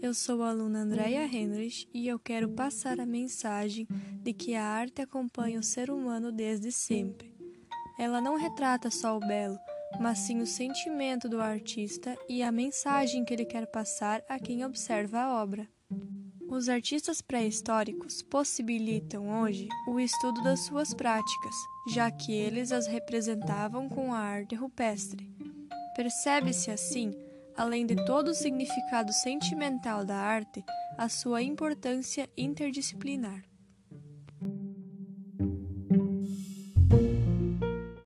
Eu sou a aluna Andrea Henrich e eu quero passar a mensagem de que a arte acompanha o ser humano desde sempre. Ela não retrata só o belo, mas sim o sentimento do artista e a mensagem que ele quer passar a quem observa a obra. Os artistas pré-históricos possibilitam hoje o estudo das suas práticas, já que eles as representavam com a arte rupestre. Percebe-se assim, além de todo o significado sentimental da arte, a sua importância interdisciplinar.